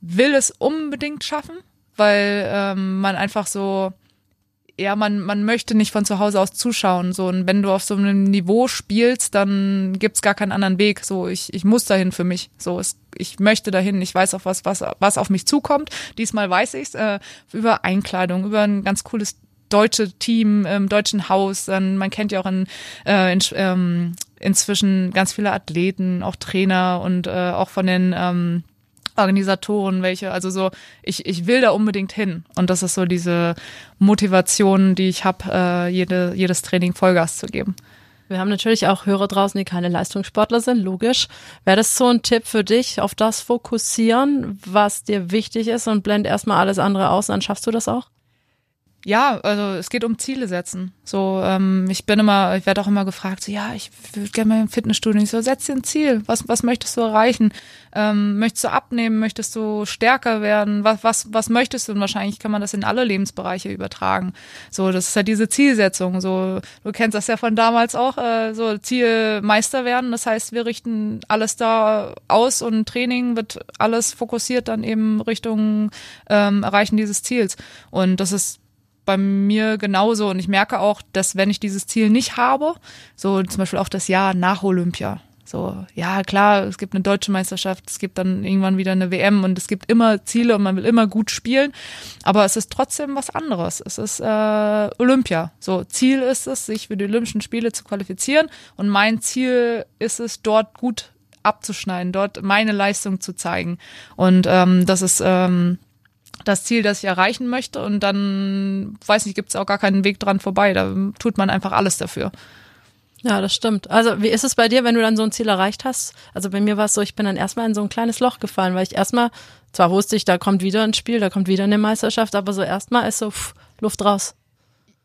will es unbedingt schaffen, weil ähm, man einfach so, ja, man, man möchte nicht von zu Hause aus zuschauen. So, und wenn du auf so einem Niveau spielst, dann gibt's gar keinen anderen Weg. So, ich, ich muss dahin für mich. So, es, ich möchte dahin. Ich weiß auch, was, was, was auf mich zukommt. Diesmal weiß ich's äh, über Einkleidung, über ein ganz cooles deutsche Team im deutschen Haus. Dann, man kennt ja auch in, äh, in, ähm, inzwischen ganz viele Athleten, auch Trainer und äh, auch von den ähm, Organisatoren, welche, also so, ich, ich will da unbedingt hin. Und das ist so diese Motivation, die ich habe, äh, jede, jedes Training Vollgas zu geben. Wir haben natürlich auch Hörer draußen, die keine Leistungssportler sind, logisch. Wäre das so ein Tipp für dich, auf das fokussieren, was dir wichtig ist und blend erstmal alles andere aus, dann schaffst du das auch? Ja, also es geht um Ziele setzen. So, ähm, ich bin immer, ich werde auch immer gefragt, so ja, ich würde gerne mal im Fitnessstudio. Ich so, setz dir ein Ziel. Was, was möchtest du erreichen? Ähm, möchtest du abnehmen? Möchtest du stärker werden? Was, was, was möchtest du? Und wahrscheinlich kann man das in alle Lebensbereiche übertragen. So, das ist halt diese Zielsetzung. So, du kennst das ja von damals auch. Äh, so Ziel Meister werden. Das heißt, wir richten alles da aus und Training wird alles fokussiert dann eben Richtung ähm, Erreichen dieses Ziels. Und das ist bei mir genauso. Und ich merke auch, dass wenn ich dieses Ziel nicht habe, so zum Beispiel auch das Jahr nach Olympia, so, ja, klar, es gibt eine deutsche Meisterschaft, es gibt dann irgendwann wieder eine WM und es gibt immer Ziele und man will immer gut spielen, aber es ist trotzdem was anderes. Es ist äh, Olympia. So, Ziel ist es, sich für die Olympischen Spiele zu qualifizieren und mein Ziel ist es, dort gut abzuschneiden, dort meine Leistung zu zeigen. Und ähm, das ist ähm, das Ziel, das ich erreichen möchte und dann, weiß nicht, gibt es auch gar keinen Weg dran vorbei. Da tut man einfach alles dafür. Ja, das stimmt. Also wie ist es bei dir, wenn du dann so ein Ziel erreicht hast? Also bei mir war es so, ich bin dann erstmal in so ein kleines Loch gefallen, weil ich erstmal, zwar wusste ich, da kommt wieder ein Spiel, da kommt wieder eine Meisterschaft, aber so erstmal ist so pff, Luft raus.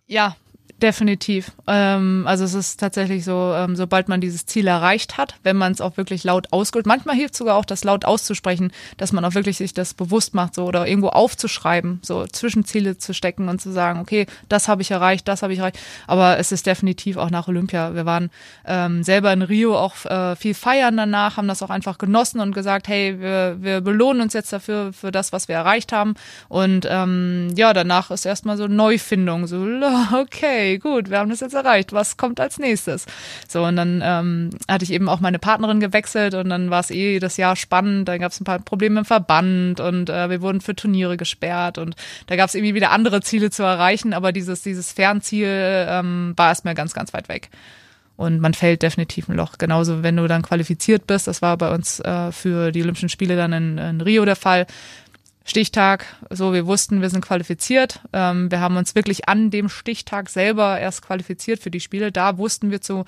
Ja, Definitiv. Ähm, also es ist tatsächlich so, ähm, sobald man dieses Ziel erreicht hat, wenn man es auch wirklich laut ausgibt. Manchmal hilft sogar auch, das laut auszusprechen, dass man auch wirklich sich das bewusst macht, so oder irgendwo aufzuschreiben, so Zwischenziele zu stecken und zu sagen, okay, das habe ich erreicht, das habe ich erreicht. Aber es ist definitiv auch nach Olympia. Wir waren ähm, selber in Rio auch äh, viel feiern danach, haben das auch einfach genossen und gesagt, hey, wir, wir belohnen uns jetzt dafür für das, was wir erreicht haben. Und ähm, ja, danach ist erstmal so Neufindung, so (laughs) okay okay, gut, wir haben das jetzt erreicht. Was kommt als nächstes? So, und dann ähm, hatte ich eben auch meine Partnerin gewechselt und dann war es eh das Jahr spannend. Da gab es ein paar Probleme im Verband und äh, wir wurden für Turniere gesperrt und da gab es irgendwie wieder andere Ziele zu erreichen, aber dieses, dieses Fernziel ähm, war erstmal ganz, ganz weit weg. Und man fällt definitiv ein Loch. Genauso, wenn du dann qualifiziert bist, das war bei uns äh, für die Olympischen Spiele dann in, in Rio der Fall, Stichtag, so wir wussten, wir sind qualifiziert. Ähm, wir haben uns wirklich an dem Stichtag selber erst qualifiziert für die Spiele. Da wussten wir zu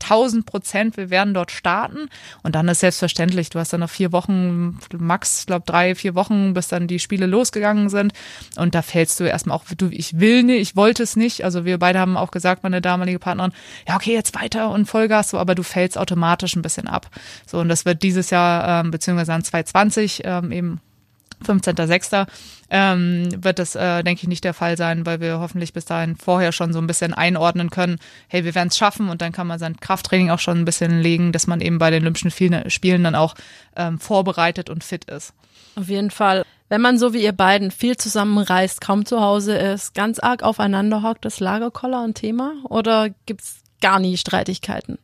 1000 Prozent, wir werden dort starten. Und dann ist selbstverständlich, du hast dann noch vier Wochen, max, glaube drei, vier Wochen, bis dann die Spiele losgegangen sind. Und da fällst du erstmal auch, du, ich will nicht, ich wollte es nicht. Also wir beide haben auch gesagt, meine damalige Partnerin, ja, okay, jetzt weiter und Vollgas, so, aber du fällst automatisch ein bisschen ab. So, und das wird dieses Jahr, ähm, beziehungsweise an 2020 ähm, eben 15.06. Ähm, wird das, äh, denke ich, nicht der Fall sein, weil wir hoffentlich bis dahin vorher schon so ein bisschen einordnen können, hey, wir werden es schaffen und dann kann man sein Krafttraining auch schon ein bisschen legen, dass man eben bei den Olympischen Spielen dann auch ähm, vorbereitet und fit ist. Auf jeden Fall. Wenn man so wie ihr beiden viel zusammenreist, kaum zu Hause ist, ganz arg aufeinander hockt, ist Lagerkoller ein Thema oder gibt's gar nie Streitigkeiten?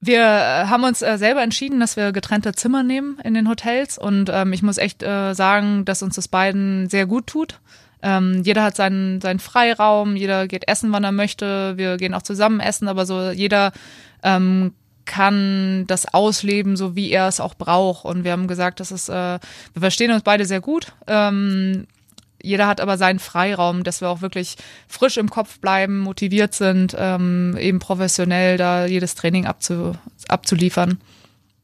Wir äh, haben uns äh, selber entschieden, dass wir getrennte Zimmer nehmen in den Hotels und ähm, ich muss echt äh, sagen, dass uns das beiden sehr gut tut. Ähm, jeder hat seinen, seinen Freiraum, jeder geht essen, wann er möchte, wir gehen auch zusammen essen, aber so jeder ähm, kann das ausleben, so wie er es auch braucht. Und wir haben gesagt, das ist, äh, wir verstehen uns beide sehr gut. Ähm, jeder hat aber seinen Freiraum, dass wir auch wirklich frisch im Kopf bleiben, motiviert sind, ähm, eben professionell da jedes Training abzu, abzuliefern.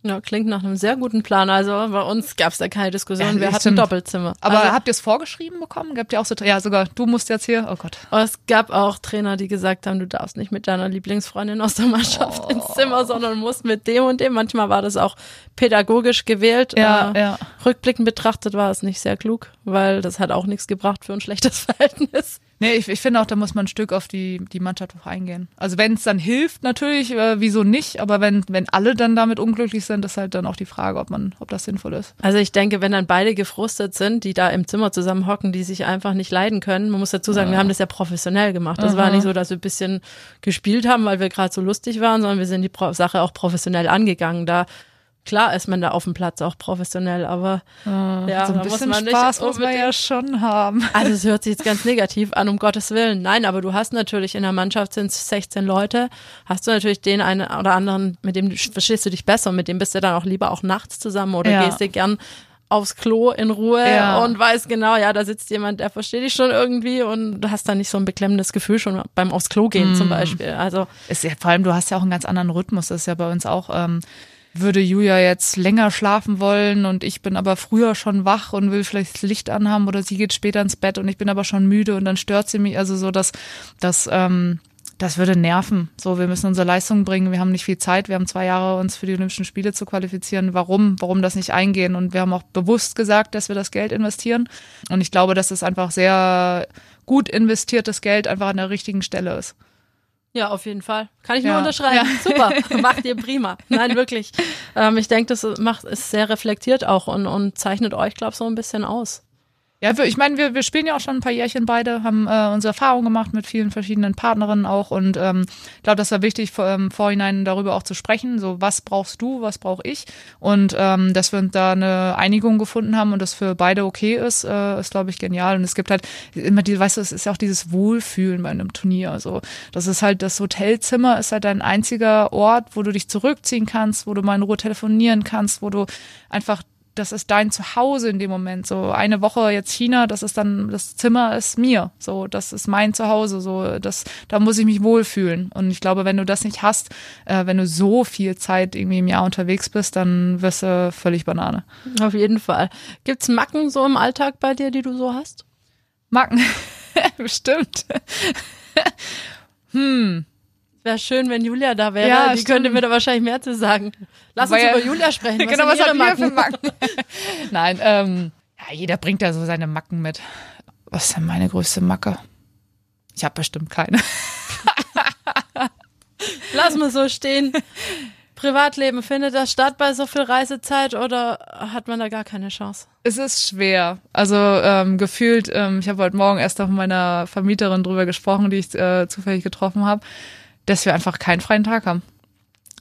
Ja, klingt nach einem sehr guten Plan. Also bei uns gab es da keine Diskussion. Ja, wir hatten ein Doppelzimmer. Aber also, habt ihr es vorgeschrieben bekommen? Gabt ihr auch so, ja, sogar du musst jetzt hier, oh Gott. Aber es gab auch Trainer, die gesagt haben, du darfst nicht mit deiner Lieblingsfreundin aus der Mannschaft oh. ins Zimmer, sondern musst mit dem und dem. Manchmal war das auch pädagogisch gewählt. Ja, äh, ja. Rückblickend betrachtet war es nicht sehr klug, weil das hat auch nichts gebracht für ein schlechtes (laughs) Verhältnis. Nee, ich, ich finde auch, da muss man ein Stück auf die, die Mannschaft auch eingehen. Also wenn es dann hilft, natürlich, äh, wieso nicht, aber wenn, wenn alle dann damit unglücklich sind, ist halt dann auch die Frage, ob man, ob das sinnvoll ist. Also ich denke, wenn dann beide gefrustet sind, die da im Zimmer zusammen hocken, die sich einfach nicht leiden können, man muss dazu sagen, ja. wir haben das ja professionell gemacht. Das Aha. war nicht so, dass wir ein bisschen gespielt haben, weil wir gerade so lustig waren, sondern wir sind die Sache auch professionell angegangen. Da klar ist man da auf dem Platz auch professionell, aber ja, ja so ein bisschen muss man Spaß muss man ja schon haben. (laughs) Also es hört sich jetzt ganz negativ an, um Gottes Willen. Nein, aber du hast natürlich in der Mannschaft sind es 16 Leute, hast du natürlich den einen oder anderen, mit dem verstehst du dich besser und mit dem bist du dann auch lieber auch nachts zusammen oder ja. gehst du gern aufs Klo in Ruhe ja. und weiß genau, ja, da sitzt jemand, der versteht dich schon irgendwie und du hast dann nicht so ein beklemmendes Gefühl schon beim aufs Klo gehen mm. zum Beispiel. Also ist ja vor allem, du hast ja auch einen ganz anderen Rhythmus. Das ist ja bei uns auch. Ähm, würde Julia jetzt länger schlafen wollen und ich bin aber früher schon wach und will vielleicht das Licht anhaben oder sie geht später ins Bett und ich bin aber schon müde und dann stört sie mich. Also so, dass das, ähm, das würde nerven. So, wir müssen unsere Leistung bringen. Wir haben nicht viel Zeit. Wir haben zwei Jahre, uns für die Olympischen Spiele zu qualifizieren. Warum? Warum das nicht eingehen? Und wir haben auch bewusst gesagt, dass wir das Geld investieren. Und ich glaube, dass es einfach sehr gut investiertes Geld einfach an der richtigen Stelle ist. Ja, auf jeden Fall. Kann ich ja. nur unterschreiben. Ja. Super, (laughs) macht ihr prima. Nein, wirklich. Ähm, ich denke, das macht ist sehr reflektiert auch und, und zeichnet euch, glaube ich, so ein bisschen aus. Ja, ich meine, wir, wir spielen ja auch schon ein paar Jährchen beide, haben äh, unsere Erfahrungen gemacht mit vielen verschiedenen Partnerinnen auch und ähm, ich glaube, das war wichtig, vor, im Vorhinein darüber auch zu sprechen, so was brauchst du, was brauche ich? Und ähm, dass wir da eine Einigung gefunden haben und das für beide okay ist, äh, ist glaube ich genial. Und es gibt halt immer die, weißt du, es ist ja auch dieses Wohlfühlen bei einem Turnier, also das ist halt das Hotelzimmer ist halt dein einziger Ort, wo du dich zurückziehen kannst, wo du mal in Ruhe telefonieren kannst, wo du einfach das ist dein Zuhause in dem Moment. So eine Woche jetzt China, das ist dann, das Zimmer ist mir. So, das ist mein Zuhause. So, das, da muss ich mich wohlfühlen. Und ich glaube, wenn du das nicht hast, äh, wenn du so viel Zeit irgendwie im Jahr unterwegs bist, dann wirst du völlig Banane. Auf jeden Fall. Gibt's Macken so im Alltag bei dir, die du so hast? Macken, (laughs) bestimmt. (laughs) Wäre schön, wenn Julia da wäre. Ja, die stimmt. könnte mir da wahrscheinlich mehr zu sagen. Lass uns Weil- über Julia sprechen. (laughs) Was genau, was hat ihr für Macken? Macken? (laughs) Nein, ähm, ja, jeder bringt da so seine Macken mit. Was ist denn meine größte Macke? Ich habe bestimmt keine. (laughs) Lass mal so stehen. Privatleben, findet das statt bei so viel Reisezeit oder hat man da gar keine Chance? Es ist schwer. Also ähm, gefühlt, ähm, ich habe heute Morgen erst noch mit meiner Vermieterin drüber gesprochen, die ich äh, zufällig getroffen habe, dass wir einfach keinen freien Tag haben.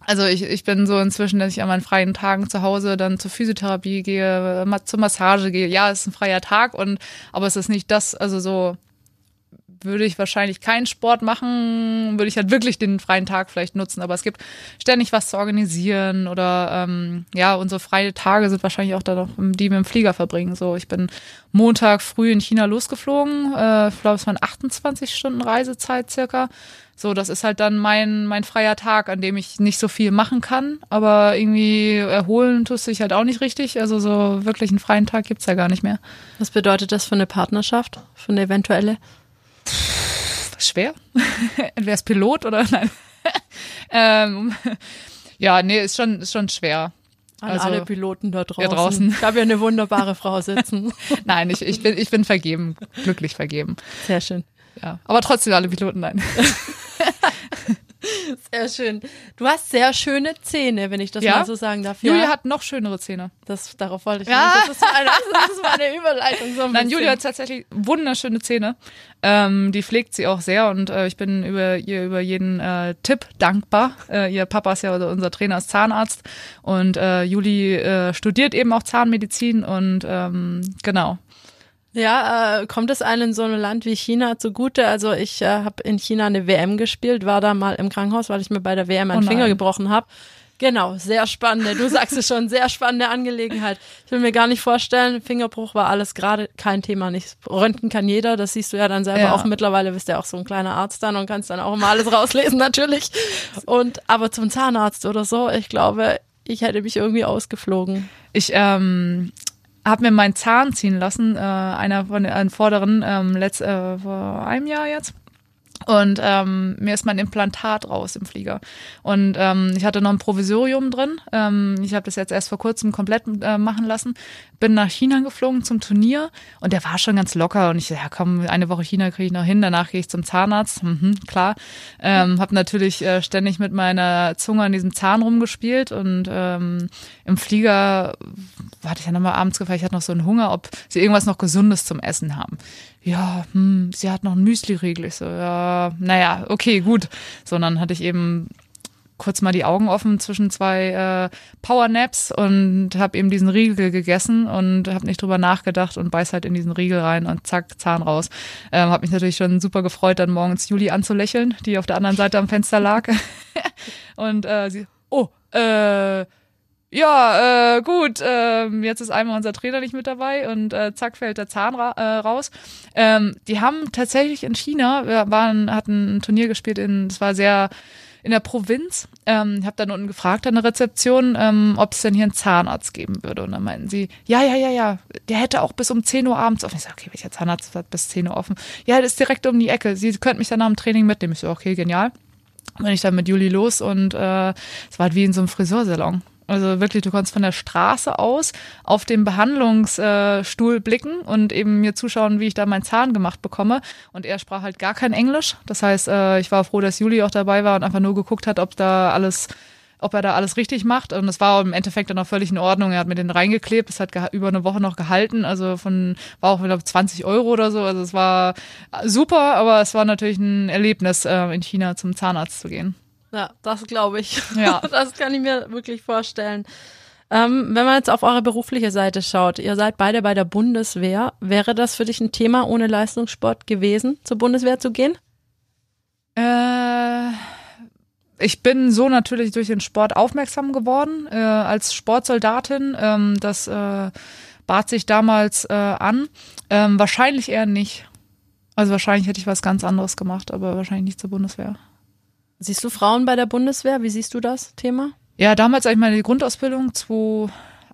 Also ich, ich bin so inzwischen, dass ich an meinen freien Tagen zu Hause dann zur Physiotherapie gehe, zur Massage gehe. Ja, es ist ein freier Tag und aber es ist nicht das, also so würde ich wahrscheinlich keinen Sport machen, würde ich halt wirklich den freien Tag vielleicht nutzen. Aber es gibt ständig was zu organisieren oder ähm, ja, unsere freie Tage sind wahrscheinlich auch da noch, die wir im Flieger verbringen. So, ich bin Montag früh in China losgeflogen. Äh, ich glaube, es waren 28 Stunden Reisezeit circa. So, das ist halt dann mein, mein freier Tag, an dem ich nicht so viel machen kann, aber irgendwie erholen tust du dich halt auch nicht richtig. Also so wirklich einen freien Tag gibt's ja gar nicht mehr. Was bedeutet das für eine Partnerschaft? Für eine eventuelle? Schwer. (laughs) Entweder ist Pilot oder (laughs) nein. ähm, ja, nee, ist schon, ist schon schwer. An Also, alle Piloten da draußen. draußen. Ich habe ja eine wunderbare Frau sitzen. (laughs) Nein, ich, ich, bin, ich bin vergeben, glücklich vergeben. Sehr schön. Ja. Aber trotzdem alle Piloten, nein. (laughs) Sehr schön. Du hast sehr schöne Zähne, wenn ich das Ja? mal so sagen darf. Julia ja, hat noch schönere Zähne. das, darauf wollte ich Ja. nicht. Das ist meine, das ist meine Überleitung. So ein Nein. Julia hat tatsächlich wunderschöne Zähne. Ähm, die pflegt sie auch sehr und äh, ich bin über ihr über jeden äh, Tipp dankbar. Äh, ihr Papa ist ja also unser Trainer ist Zahnarzt und äh, Juli äh, studiert eben auch Zahnmedizin und ähm, genau. Ja, äh, kommt es einem in so einem Land wie China zugute? Also ich äh, habe in China eine WM gespielt, war da mal im Krankenhaus, weil ich mir bei der WM einen Oh. Finger gebrochen habe. Genau, sehr spannende, du sagst es schon, sehr spannende Angelegenheit. Ich will mir gar nicht vorstellen, Fingerbruch war alles gerade kein Thema, nicht Röntgen kann jeder, das siehst du ja dann selber Ja. auch mittlerweile, bist ja auch so ein kleiner Arzt dann und kannst dann auch immer alles rauslesen natürlich. Und aber zum Zahnarzt oder so, ich glaube, ich hätte mich irgendwie ausgeflogen. Ich ähm, habe mir meinen Zahn ziehen lassen, äh, einer von den einen vorderen, ähm, letzt, äh, vor einem Jahr jetzt. Und ähm, mir ist mein Implantat raus im Flieger. Und ähm, ich hatte noch ein Provisorium drin. Ähm, ich habe das jetzt erst vor kurzem komplett äh, machen lassen. Bin nach China geflogen zum Turnier und der war schon ganz locker. Und ich, ja komm, eine Woche China kriege ich noch hin. Danach gehe ich zum Zahnarzt. Mhm, klar. Ähm, habe natürlich äh, ständig mit meiner Zunge an diesem Zahn rumgespielt und ähm, im Flieger hatte ich ja nochmal abends gefragt, ich hatte noch so einen Hunger, ob sie irgendwas noch Gesundes zum Essen haben. Ja, hm, sie hat noch einen Müsli-Riegel. Ich so, ja, naja, okay, gut. So, und dann hatte ich eben kurz mal die Augen offen zwischen zwei äh, Powernaps und habe eben diesen Riegel gegessen und habe nicht drüber nachgedacht und beiß halt in diesen Riegel rein und zack, Zahn raus. Ähm, habe mich natürlich schon super gefreut, dann morgens Juli anzulächeln, die auf der anderen Seite am Fenster lag. (laughs) und äh, sie, oh, äh, ja, äh, gut, ähm, jetzt ist einmal unser Trainer nicht mit dabei und äh, zack fällt der Zahn ra äh, raus. Ähm, die haben tatsächlich in China, wir waren, hatten ein Turnier gespielt in, es war sehr in der Provinz. Ähm, ich habe dann unten gefragt an der Rezeption, ähm, ob es denn hier einen Zahnarzt geben würde. Und dann meinten sie, ja, ja, ja, ja, der hätte auch bis um 10 Uhr abends offen. Ich so, okay, welcher Zahnarzt hat bis 10 Uhr offen? Ja, das ist direkt um die Ecke. Sie könnten mich dann nach dem Training mitnehmen. Ich so, okay, genial. Bin ich dann mit Juli los und äh, es war halt wie in so einem Friseursalon. Also wirklich, du konntest von der Straße aus auf den Behandlungsstuhl blicken und eben mir zuschauen, wie ich da meinen Zahn gemacht bekomme. Und er sprach halt gar kein Englisch. Das heißt, äh, ich war froh, dass Juli auch dabei war und einfach nur geguckt hat, ob da alles, ob er da alles richtig macht. Und es war im Endeffekt dann auch völlig in Ordnung. Er hat mir den reingeklebt. Das hat über eine Woche noch gehalten. Also von, war auch, glaube 20 Euro oder so. Also es war super, aber es war natürlich ein Erlebnis, äh, in China zum Zahnarzt zu gehen. Ja, das glaube ich. Ja. (laughs) Das kann ich mir wirklich vorstellen. Ähm, wenn man jetzt auf eure berufliche Seite schaut, ihr seid beide bei der Bundeswehr. Wäre das für dich ein Thema, ohne Leistungssport gewesen, zur Bundeswehr zu gehen? Äh, ich bin so natürlich durch den Sport aufmerksam geworden äh, als Sportsoldatin. Ähm, das äh, bat sich damals äh, an. Ähm, wahrscheinlich eher nicht. Also wahrscheinlich hätte ich was ganz anderes gemacht, aber wahrscheinlich nicht zur Bundeswehr. Siehst du Frauen bei der Bundeswehr? Wie siehst du das Thema? Ja, damals habe ich meine Grundausbildung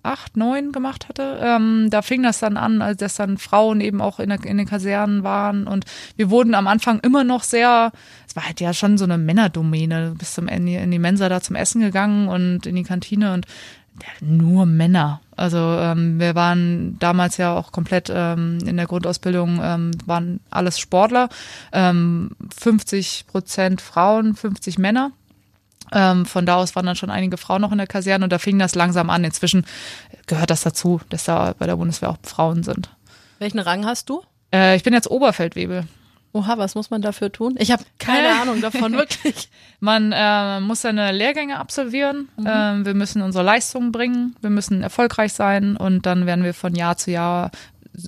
acht, neun gemacht hatte. Ähm, da fing das dann an, als dass dann Frauen eben auch in, der, in den Kasernen waren und wir wurden am Anfang immer noch sehr, es war halt ja schon so eine Männerdomäne, bis zum Ende in die Mensa da zum Essen gegangen und in die Kantine und nur Männer. Also ähm, wir waren damals ja auch komplett ähm, in der Grundausbildung, ähm, waren alles Sportler, ähm, 50 Prozent Frauen, 50 Männer. Ähm, von da aus waren dann schon einige Frauen noch in der Kaserne und da fing das langsam an. Inzwischen gehört das dazu, dass da bei der Bundeswehr auch Frauen sind. Welchen Rang hast du? Äh, ich bin jetzt Oberfeldwebel. Oha, was muss man dafür tun? Ich habe keine Äh. Ahnung davon, (laughs) wirklich. Man äh, muss seine Lehrgänge absolvieren. Ähm, wir müssen unsere Leistungen bringen. Wir müssen erfolgreich sein und dann werden wir von Jahr zu Jahr,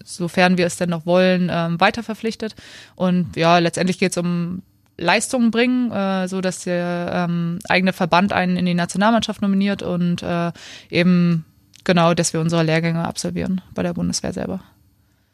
sofern wir es denn noch wollen, ähm, weiter verpflichtet. Und ja, letztendlich geht es um Leistungen bringen, äh, so dass der ähm, eigene Verband einen in die Nationalmannschaft nominiert und äh, eben genau, dass wir unsere Lehrgänge absolvieren bei der Bundeswehr selber.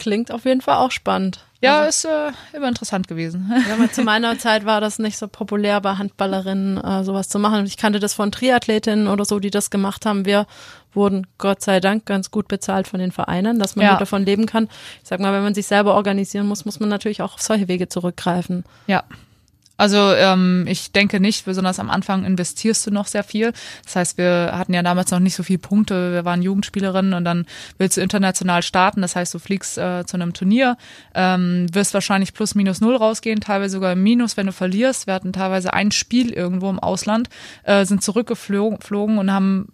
Klingt auf jeden Fall auch spannend. Ja, Also, ist äh, immer interessant gewesen. (laughs) ja, aber zu meiner Zeit war das nicht so populär bei Handballerinnen äh, sowas zu machen. Ich kannte das von Triathletinnen oder so, die das gemacht haben. Wir wurden Gott sei Dank ganz gut bezahlt von den Vereinen, dass man Ja. gut davon leben kann. Ich sag mal, wenn man sich selber organisieren muss, muss man natürlich auch auf solche Wege zurückgreifen. Ja. Also ähm, ich denke nicht, besonders am Anfang investierst du noch sehr viel. Das heißt, wir hatten ja damals noch nicht so viele Punkte. Wir waren Jugendspielerinnen und dann willst du international starten. Das heißt, du fliegst äh, zu einem Turnier, ähm, wirst wahrscheinlich plus minus null rausgehen, teilweise sogar im Minus, wenn du verlierst. Wir hatten teilweise ein Spiel irgendwo im Ausland, äh, sind zurückgeflogen flogen und haben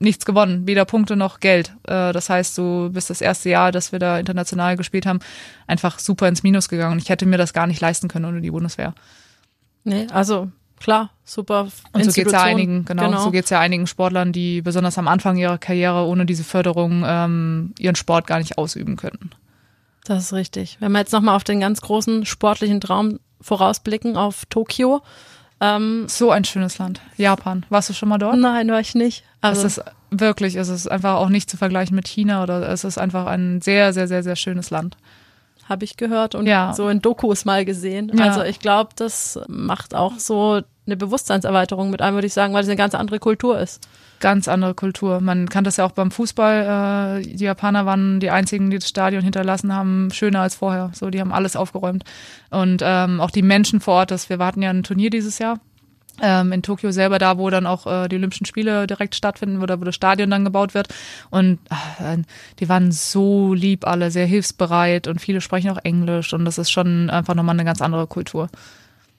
nichts gewonnen, weder Punkte noch Geld. Äh, das heißt, du bist das erste Jahr, dass wir da international gespielt haben, einfach super ins Minus gegangen. Ich hätte mir das gar nicht leisten können ohne die Bundeswehr. Nee, also klar, super. Und so geht's ja einigen, genau, so geht's ja einigen Sportlern, die besonders am Anfang ihrer Karriere ohne diese Förderung ähm, ihren Sport gar nicht ausüben könnten. Das ist richtig. Wenn wir jetzt nochmal auf den ganz großen sportlichen Traum vorausblicken, auf Tokio. Ähm, So ein schönes Land. Japan. Warst du schon mal dort? nein, war ich nicht. Also, es ist wirklich, es ist einfach auch nicht zu vergleichen mit China oder es ist einfach ein sehr, sehr, sehr, sehr schönes Land. Habe ich gehört und Ja. so in Dokus mal gesehen. Ja. Also ich glaube, das macht auch so eine Bewusstseinserweiterung mit einem, würde ich sagen, weil es eine ganz andere Kultur ist. Ganz andere Kultur. Man kann das ja auch beim Fußball. Äh, die Japaner waren die einzigen, die das Stadion hinterlassen haben, schöner als vorher. So, die haben alles aufgeräumt. Und ähm, auch die Menschen vor Ort. Das, wir warten ja ein Turnier dieses Jahr. Ähm, in Tokio selber da, wo dann auch äh, die Olympischen Spiele direkt stattfinden, wo, da, wo das Stadion dann gebaut wird. Und äh, die waren so lieb alle, sehr hilfsbereit und viele sprechen auch Englisch und das ist schon einfach nochmal eine ganz andere Kultur.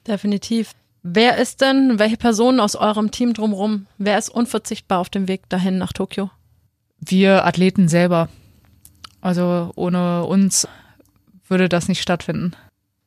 Definitiv. Wer ist denn, welche Personen aus eurem Team drumherum, wer ist unverzichtbar auf dem Weg dahin nach Tokio? Wir Athleten selber. Also ohne uns würde das nicht stattfinden.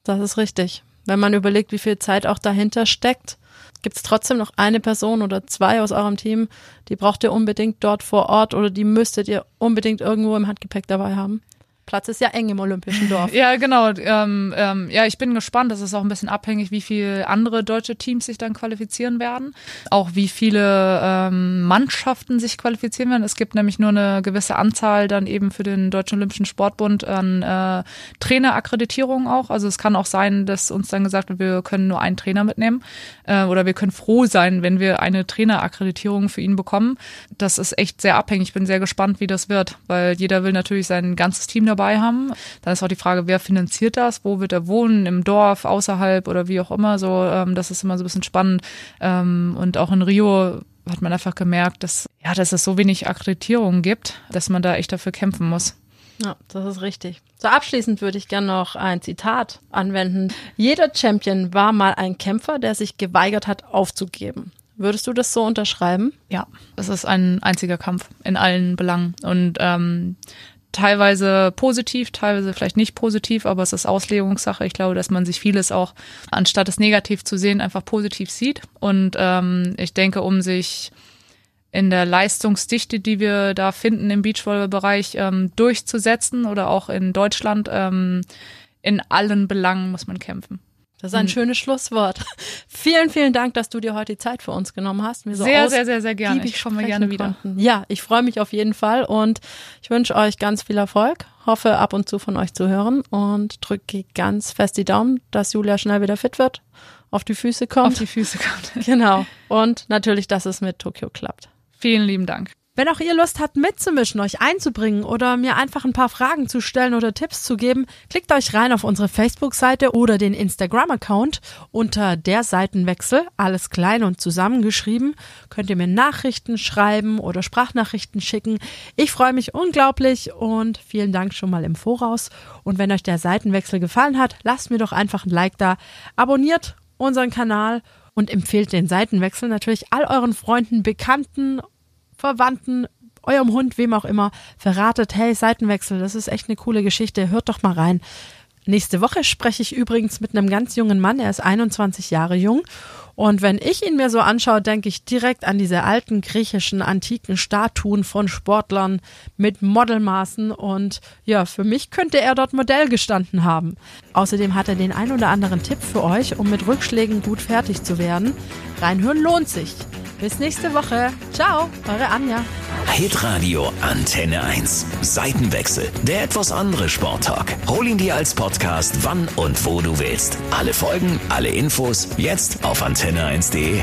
Das ist richtig. Wenn man überlegt, wie viel Zeit auch dahinter steckt, gibt es trotzdem noch eine Person oder zwei aus eurem Team, die braucht ihr unbedingt dort vor Ort oder die müsstet ihr unbedingt irgendwo im Handgepäck dabei haben. Platz ist ja eng im Olympischen (laughs) Dorf. Ja, genau. Ähm, ähm, ja, ich bin gespannt. Das ist auch ein bisschen abhängig, wie viele andere deutsche Teams sich dann qualifizieren werden. Auch wie viele ähm, Mannschaften sich qualifizieren werden. Es gibt nämlich nur eine gewisse Anzahl dann eben für den Deutschen Olympischen Sportbund an äh, Trainerakkreditierungen auch. Also es kann auch sein, dass uns dann gesagt wird, wir können nur einen Trainer mitnehmen. Äh, oder wir können froh sein, wenn wir eine Trainerakkreditierung für ihn bekommen. Das ist echt sehr abhängig. Ich bin sehr gespannt, wie das wird, weil jeder will natürlich sein ganzes Team dabei haben. Dann ist auch die Frage, wer finanziert das? Wo wird er wohnen? Im Dorf, außerhalb oder wie auch immer. So, ähm, das ist immer so ein bisschen spannend. Ähm, und auch in Rio hat man einfach gemerkt, dass ja, dass es so wenig Akkreditierungen gibt, dass man da echt dafür kämpfen muss. Ja, das ist richtig. So abschließend würde ich gerne noch ein Zitat anwenden. Jeder Champion war mal ein Kämpfer, der sich geweigert hat, aufzugeben. Würdest du das so unterschreiben? Ja, es ist ein einziger Kampf in allen Belangen und ähm, teilweise positiv, teilweise vielleicht nicht positiv, aber es ist Auslegungssache. Ich glaube, dass man sich vieles auch, anstatt es negativ zu sehen, einfach positiv sieht. Und ähm, ich denke, um sich in der Leistungsdichte, die wir da finden im Beachvolleyball-Bereich, ähm, durchzusetzen oder auch in Deutschland, ähm, in allen Belangen muss man kämpfen. Das ist ein schönes Schlusswort. (laughs) vielen, vielen Dank, dass du dir heute die Zeit für uns genommen hast. Mir so Sehr, sehr, sehr, sehr gerne. Ich komme gerne wieder. Konnten. Ja, ich freue mich auf jeden Fall und ich wünsche euch ganz viel Erfolg. Hoffe ab und zu von euch zu hören und drücke ganz fest die Daumen, dass Julia schnell wieder fit wird, auf die Füße kommt. Auf die Füße kommt. (laughs) genau. Und natürlich, dass es mit Tokio klappt. Vielen lieben Dank. Wenn auch ihr Lust habt mitzumischen, euch einzubringen oder mir einfach ein paar Fragen zu stellen oder Tipps zu geben, klickt euch rein auf unsere Facebook-Seite oder den Instagram-Account unter der Seitenwechsel, alles klein und zusammengeschrieben. Könnt ihr mir Nachrichten schreiben oder Sprachnachrichten schicken. Ich freue mich unglaublich und vielen Dank schon mal im Voraus. Und wenn euch der Seitenwechsel gefallen hat, lasst mir doch einfach ein Like da, abonniert unseren Kanal und empfehlt den Seitenwechsel natürlich all euren Freunden, Bekannten Verwandten, eurem Hund, wem auch immer, verratet, hey, Seitenwechsel, das ist echt eine coole Geschichte, hört doch mal rein. Nächste Woche spreche ich übrigens mit einem ganz jungen Mann, er ist 21 Jahre jung. Und wenn ich ihn mir so anschaue, denke ich direkt an diese alten griechischen antiken Statuen von Sportlern mit Modelmaßen. Und ja, für mich könnte er dort Modell gestanden haben. Außerdem hat er den ein oder anderen Tipp für euch, um mit Rückschlägen gut fertig zu werden. Reinhören lohnt sich. Bis nächste Woche. Ciao, eure Anja. Hitradio Antenne 1. Seitenwechsel. Der etwas andere Sporttalk. Hol ihn dir als Podcast, wann und wo du willst. Alle Folgen, alle Infos, jetzt auf antenne1.de.